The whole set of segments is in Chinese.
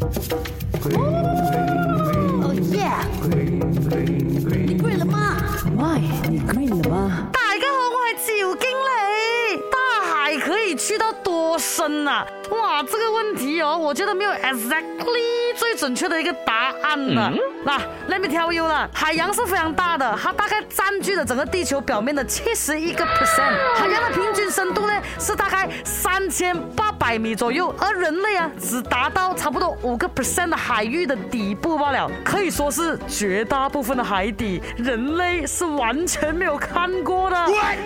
哦耶！你 green 了吗？喂，你 green 了吗？大家好，我係趙經理。大海可以去到多深啊？哇，这个问题哦，我觉得没有 exactly 最准确的一个答案呢。那 Let me tell you 了，海洋是非常大的，它大概占据了整个地球表面的七十一个 percent。海洋的平均深度呢是大概三千八百米左右，而人类啊只达到差不多五个 percent 的海域的底部罢了，可以说是绝大部分的海底人类是完全没有看过的。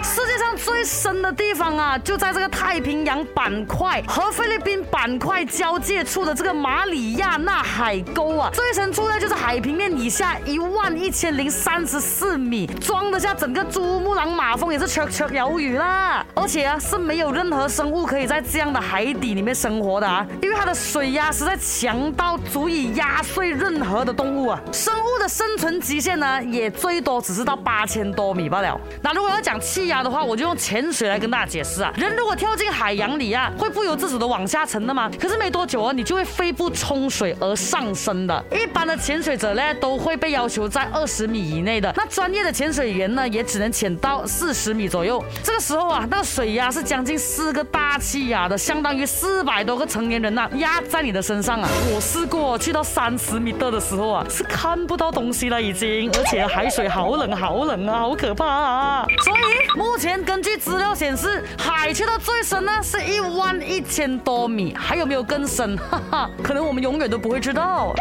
世界上最深的地方啊，就在这个太平洋板块和菲律宾板块交界处的这个马里亚纳海沟啊，最深处呢就是海平面以下一万一千零三十四米，装得下整个珠穆朗玛峰也是绰绰有余啦。而且啊是没有任何生物可以在这样的海底里面生活的啊，因为它的水压实在强到足以压碎任何的动物啊。生物的生存极限呢，也最多只是到八千多米罢了。那如果要讲气压的话，我就用潜水来跟大家解释啊。人如果跳进海洋里啊，会不由自主的往下沉的吗？可是没多久啊，你就会肺部冲水而上升的。一般的潜水者呢，都会被要求在二十米以内的。那专业的潜水员呢，也只能潜到四十米左右。这个时候啊，那个水压是将近四个大气压的，相当于四百多个成年人呐、压在你的身上啊。我试过去到三十米的的时候啊，是看不到东西了已经，而且海水好冷好冷啊，好可怕啊！所以目前根据资料显示，海去到最深呢是一万一千多米，还有没有更深？哈哈，可能我们永远都不会知道。